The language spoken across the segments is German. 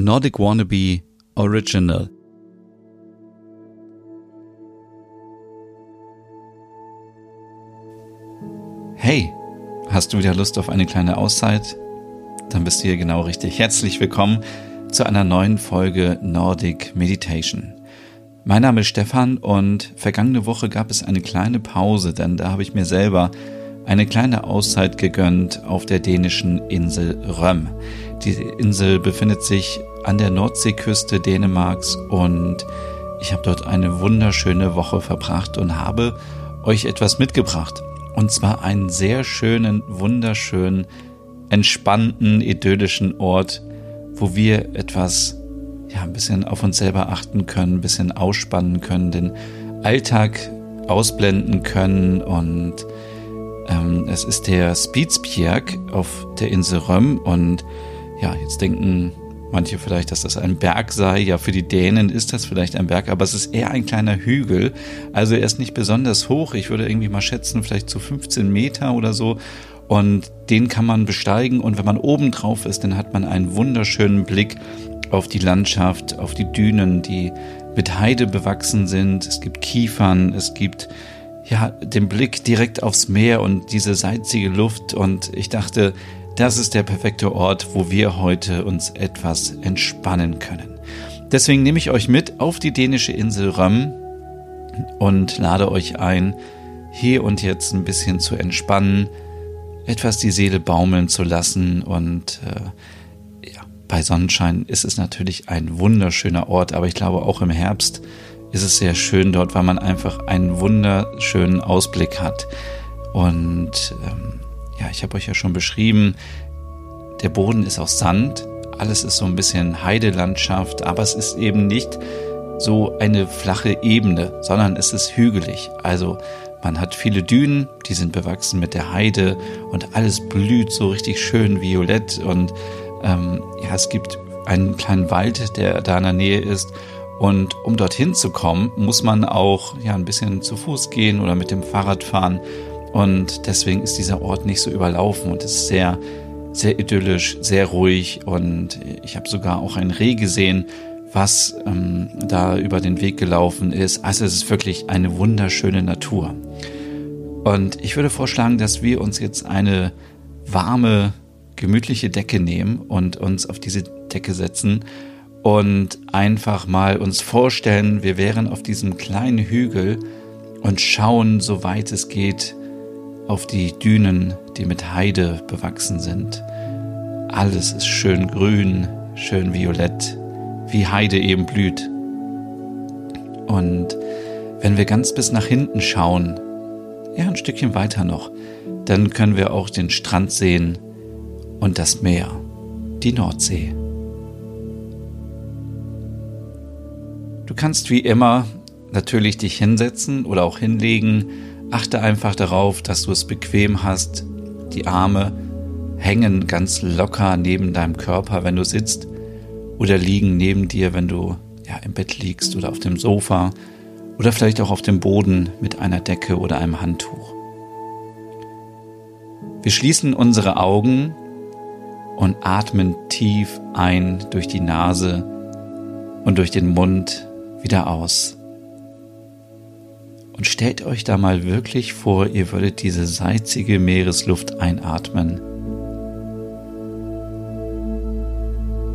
Nordic Wannabe Original. Hey, hast du wieder Lust auf eine kleine Auszeit? Dann bist du hier genau richtig. Herzlich willkommen zu einer neuen Folge Nordic Meditation. Mein Name ist Stefan und vergangene Woche gab es eine kleine Pause, denn da habe ich mir selber eine kleine Auszeit gegönnt auf der dänischen Insel Röm. Die Insel befindet sich an der Nordseeküste Dänemarks und ich habe dort eine wunderschöne Woche verbracht und habe euch etwas mitgebracht. Und zwar einen sehr schönen, wunderschönen, entspannten, idyllischen Ort, wo wir etwas, ja, ein bisschen auf uns selber achten können, ein bisschen ausspannen können, den Alltag ausblenden können und es ist der Spitzbjerg auf der Insel Röm und ja, jetzt denken manche vielleicht, dass das ein Berg sei. Ja, für die Dänen ist das vielleicht ein Berg, aber es ist eher ein kleiner Hügel. Also er ist nicht besonders hoch. Ich würde irgendwie mal schätzen, vielleicht zu so 15 Meter oder so. Und den kann man besteigen und wenn man oben drauf ist, dann hat man einen wunderschönen Blick auf die Landschaft, auf die Dünen, die mit Heide bewachsen sind. Es gibt Kiefern, es gibt ja den Blick direkt aufs Meer und diese salzige Luft und ich dachte, das ist der perfekte Ort, wo wir heute uns etwas entspannen können. Deswegen nehme ich euch mit auf die dänische Insel Röm und lade euch ein, hier und jetzt ein bisschen zu entspannen, etwas die Seele baumeln zu lassen und äh, ja, bei Sonnenschein ist es natürlich ein wunderschöner Ort, aber ich glaube auch im Herbst ist es sehr schön dort, weil man einfach einen wunderschönen Ausblick hat. Und ähm, ja, ich habe euch ja schon beschrieben, der Boden ist aus Sand, alles ist so ein bisschen Heidelandschaft, aber es ist eben nicht so eine flache Ebene, sondern es ist hügelig. Also man hat viele Dünen, die sind bewachsen mit der Heide und alles blüht so richtig schön violett und ähm, ja, es gibt einen kleinen Wald, der da in der Nähe ist und um dorthin zu kommen, muss man auch ja ein bisschen zu Fuß gehen oder mit dem Fahrrad fahren und deswegen ist dieser Ort nicht so überlaufen und ist sehr sehr idyllisch, sehr ruhig und ich habe sogar auch ein Reh gesehen, was ähm, da über den Weg gelaufen ist. Also es ist wirklich eine wunderschöne Natur. Und ich würde vorschlagen, dass wir uns jetzt eine warme, gemütliche Decke nehmen und uns auf diese Decke setzen und einfach mal uns vorstellen, wir wären auf diesem kleinen Hügel und schauen, soweit es geht, auf die Dünen, die mit Heide bewachsen sind. Alles ist schön grün, schön violett, wie Heide eben blüht. Und wenn wir ganz bis nach hinten schauen, ja, ein Stückchen weiter noch, dann können wir auch den Strand sehen und das Meer, die Nordsee. Du kannst wie immer natürlich dich hinsetzen oder auch hinlegen. Achte einfach darauf, dass du es bequem hast. Die Arme hängen ganz locker neben deinem Körper, wenn du sitzt, oder liegen neben dir, wenn du ja, im Bett liegst oder auf dem Sofa oder vielleicht auch auf dem Boden mit einer Decke oder einem Handtuch. Wir schließen unsere Augen und atmen tief ein durch die Nase und durch den Mund wieder aus. Und stellt euch da mal wirklich vor, ihr würdet diese salzige Meeresluft einatmen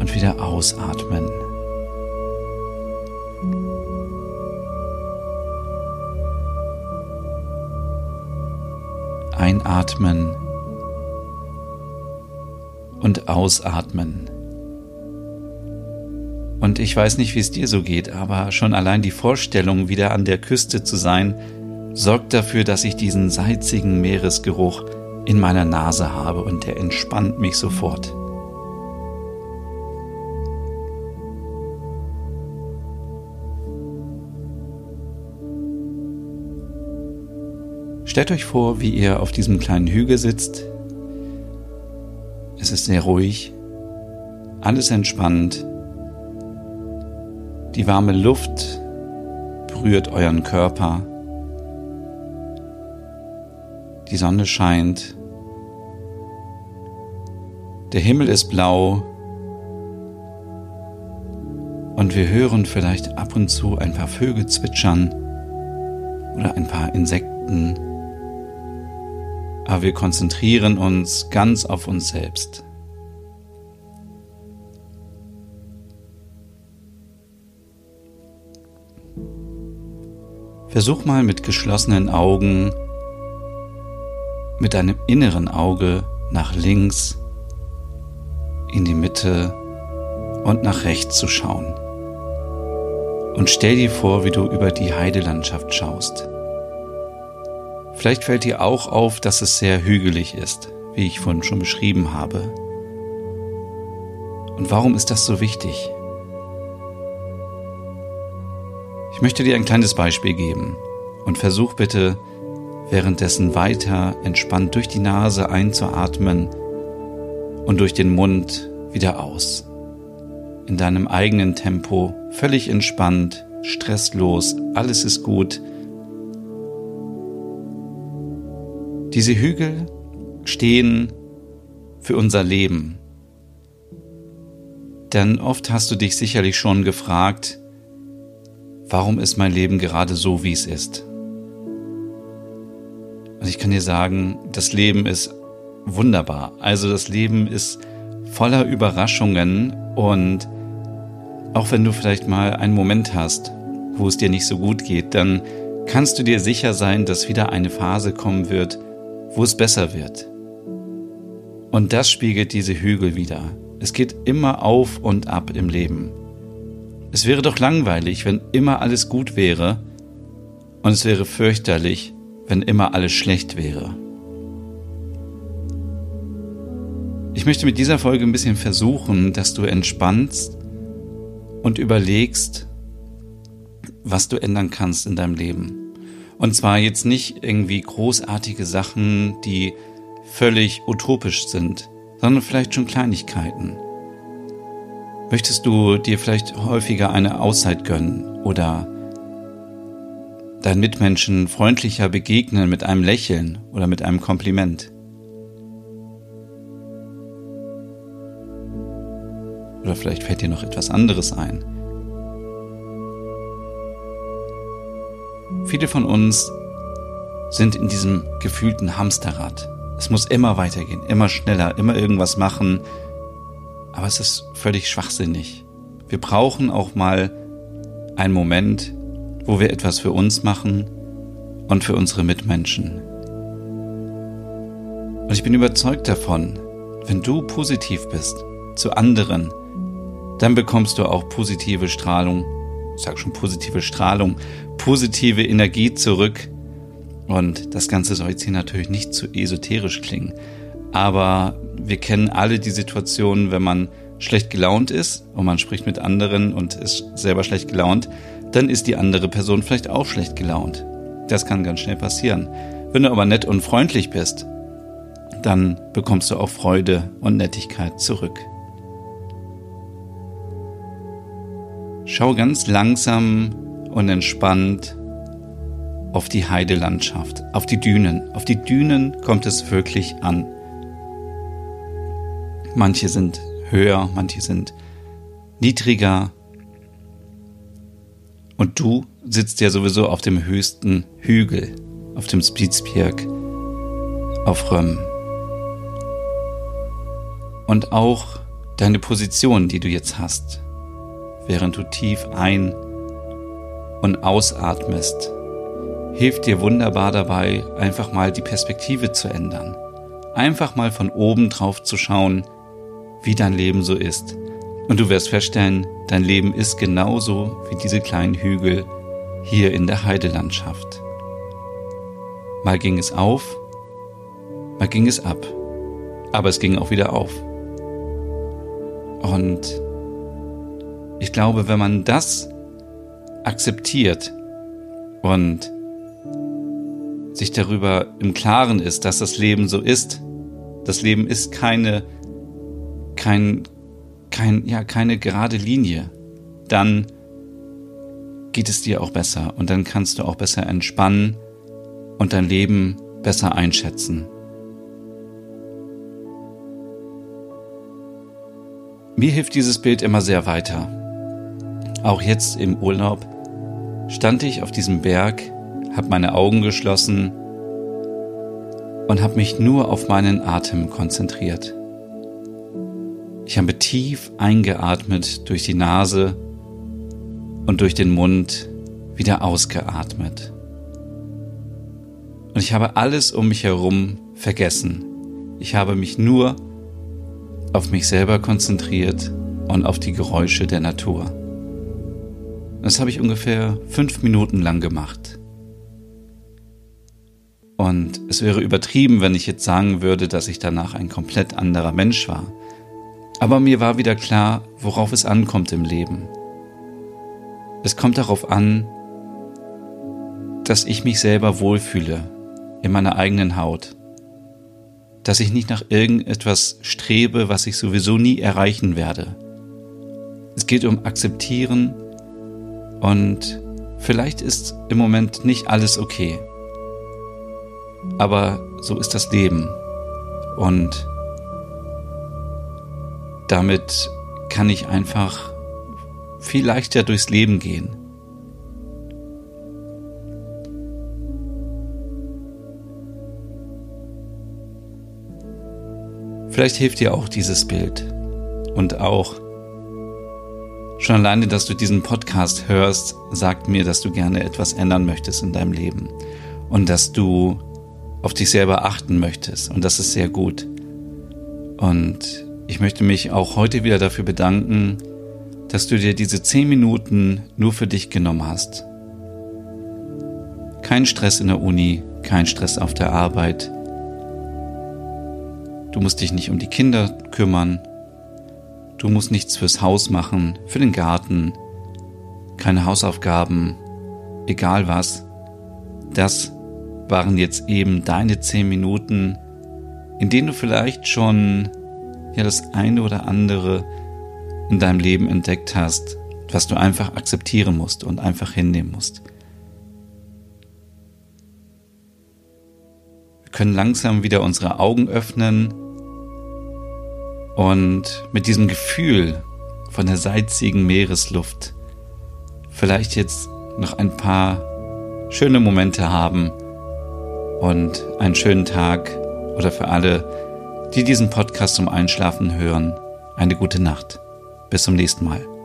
und wieder ausatmen. Einatmen und ausatmen. Und ich weiß nicht, wie es dir so geht, aber schon allein die Vorstellung, wieder an der Küste zu sein, sorgt dafür, dass ich diesen salzigen Meeresgeruch in meiner Nase habe und der entspannt mich sofort. Stellt euch vor, wie ihr auf diesem kleinen Hügel sitzt. Es ist sehr ruhig, alles entspannt. Die warme Luft berührt euren Körper. Die Sonne scheint. Der Himmel ist blau. und wir hören vielleicht ab und zu ein paar Vögel zwitschern oder ein paar Insekten, aber wir konzentrieren uns ganz auf uns selbst. Versuch mal mit geschlossenen Augen, mit deinem inneren Auge nach links, in die Mitte und nach rechts zu schauen. Und stell dir vor, wie du über die Heidelandschaft schaust. Vielleicht fällt dir auch auf, dass es sehr hügelig ist, wie ich vorhin schon beschrieben habe. Und warum ist das so wichtig? Ich möchte dir ein kleines Beispiel geben und versuch bitte währenddessen weiter entspannt durch die Nase einzuatmen und durch den Mund wieder aus. In deinem eigenen Tempo, völlig entspannt, stresslos, alles ist gut. Diese Hügel stehen für unser Leben. Denn oft hast du dich sicherlich schon gefragt, warum ist mein Leben gerade so, wie es ist? Und ich kann dir sagen, das Leben ist wunderbar. Also das Leben ist voller Überraschungen und auch wenn du vielleicht mal einen Moment hast, wo es dir nicht so gut geht, dann kannst du dir sicher sein, dass wieder eine Phase kommen wird, wo es besser wird. Und das spiegelt diese Hügel wieder. Es geht immer auf und ab im Leben. Es wäre doch langweilig, wenn immer alles gut wäre, und es wäre fürchterlich, wenn immer alles schlecht wäre. Ich möchte mit dieser Folge ein bisschen versuchen, dass du entspannst und überlegst, was du ändern kannst in deinem Leben. Und zwar jetzt nicht irgendwie großartige Sachen, die völlig utopisch sind, sondern vielleicht schon Kleinigkeiten. Möchtest du dir vielleicht häufiger eine Auszeit gönnen oder deinen Mitmenschen freundlicher begegnen mit einem Lächeln oder mit einem Kompliment? Oder vielleicht fällt dir noch etwas anderes ein. Viele von uns sind in diesem gefühlten Hamsterrad. Es muss immer weitergehen, immer schneller, immer irgendwas machen, aber es ist völlig schwachsinnig. Wir brauchen auch mal einen Moment, wo wir etwas für uns machen und für unsere Mitmenschen. Und ich bin überzeugt davon, wenn du positiv bist zu anderen, dann bekommst du auch positive Strahlung, ich sag schon positive Strahlung, positive Energie zurück. Und das Ganze soll jetzt hier natürlich nicht zu esoterisch klingen. Aber wir kennen alle die Situation, wenn man schlecht gelaunt ist und man spricht mit anderen und ist selber schlecht gelaunt, dann ist die andere Person vielleicht auch schlecht gelaunt. Das kann ganz schnell passieren. Wenn du aber nett und freundlich bist, dann bekommst du auch Freude und Nettigkeit zurück. Schau ganz langsam und entspannt auf die Heidelandschaft, auf die Dünen. Auf die Dünen kommt es wirklich an. Manche sind höher, manche sind niedriger. Und du sitzt ja sowieso auf dem höchsten Hügel, auf dem Spitzberg, auf Röm. Und auch deine Position, die du jetzt hast, während du tief ein- und ausatmest, hilft dir wunderbar dabei, einfach mal die Perspektive zu ändern. Einfach mal von oben drauf zu schauen, wie dein Leben so ist. Und du wirst feststellen, dein Leben ist genauso wie diese kleinen Hügel hier in der Heidelandschaft. Mal ging es auf, mal ging es ab, aber es ging auch wieder auf. Und ich glaube, wenn man das akzeptiert und sich darüber im Klaren ist, dass das Leben so ist, das Leben ist keine kein, kein, ja, keine gerade Linie, dann geht es dir auch besser und dann kannst du auch besser entspannen und dein Leben besser einschätzen. Mir hilft dieses Bild immer sehr weiter. auch jetzt im Urlaub, stand ich auf diesem Berg, habe meine Augen geschlossen und habe mich nur auf meinen Atem konzentriert. Ich habe tief eingeatmet durch die Nase und durch den Mund wieder ausgeatmet. Und ich habe alles um mich herum vergessen. Ich habe mich nur auf mich selber konzentriert und auf die Geräusche der Natur. Das habe ich ungefähr fünf Minuten lang gemacht. Und es wäre übertrieben, wenn ich jetzt sagen würde, dass ich danach ein komplett anderer Mensch war. Aber mir war wieder klar, worauf es ankommt im Leben. Es kommt darauf an, dass ich mich selber wohlfühle in meiner eigenen Haut. Dass ich nicht nach irgendetwas strebe, was ich sowieso nie erreichen werde. Es geht um Akzeptieren und vielleicht ist im Moment nicht alles okay. Aber so ist das Leben. Und damit kann ich einfach viel leichter durchs Leben gehen. Vielleicht hilft dir auch dieses Bild und auch schon alleine, dass du diesen Podcast hörst, sagt mir, dass du gerne etwas ändern möchtest in deinem Leben und dass du auf dich selber achten möchtest. Und das ist sehr gut. Und ich möchte mich auch heute wieder dafür bedanken, dass du dir diese zehn Minuten nur für dich genommen hast. Kein Stress in der Uni, kein Stress auf der Arbeit. Du musst dich nicht um die Kinder kümmern. Du musst nichts fürs Haus machen, für den Garten. Keine Hausaufgaben, egal was. Das waren jetzt eben deine zehn Minuten, in denen du vielleicht schon ja das eine oder andere in deinem Leben entdeckt hast, was du einfach akzeptieren musst und einfach hinnehmen musst. Wir können langsam wieder unsere Augen öffnen und mit diesem Gefühl von der salzigen Meeresluft vielleicht jetzt noch ein paar schöne Momente haben und einen schönen Tag oder für alle, die diesen Podcast zum Einschlafen hören, eine gute Nacht. Bis zum nächsten Mal.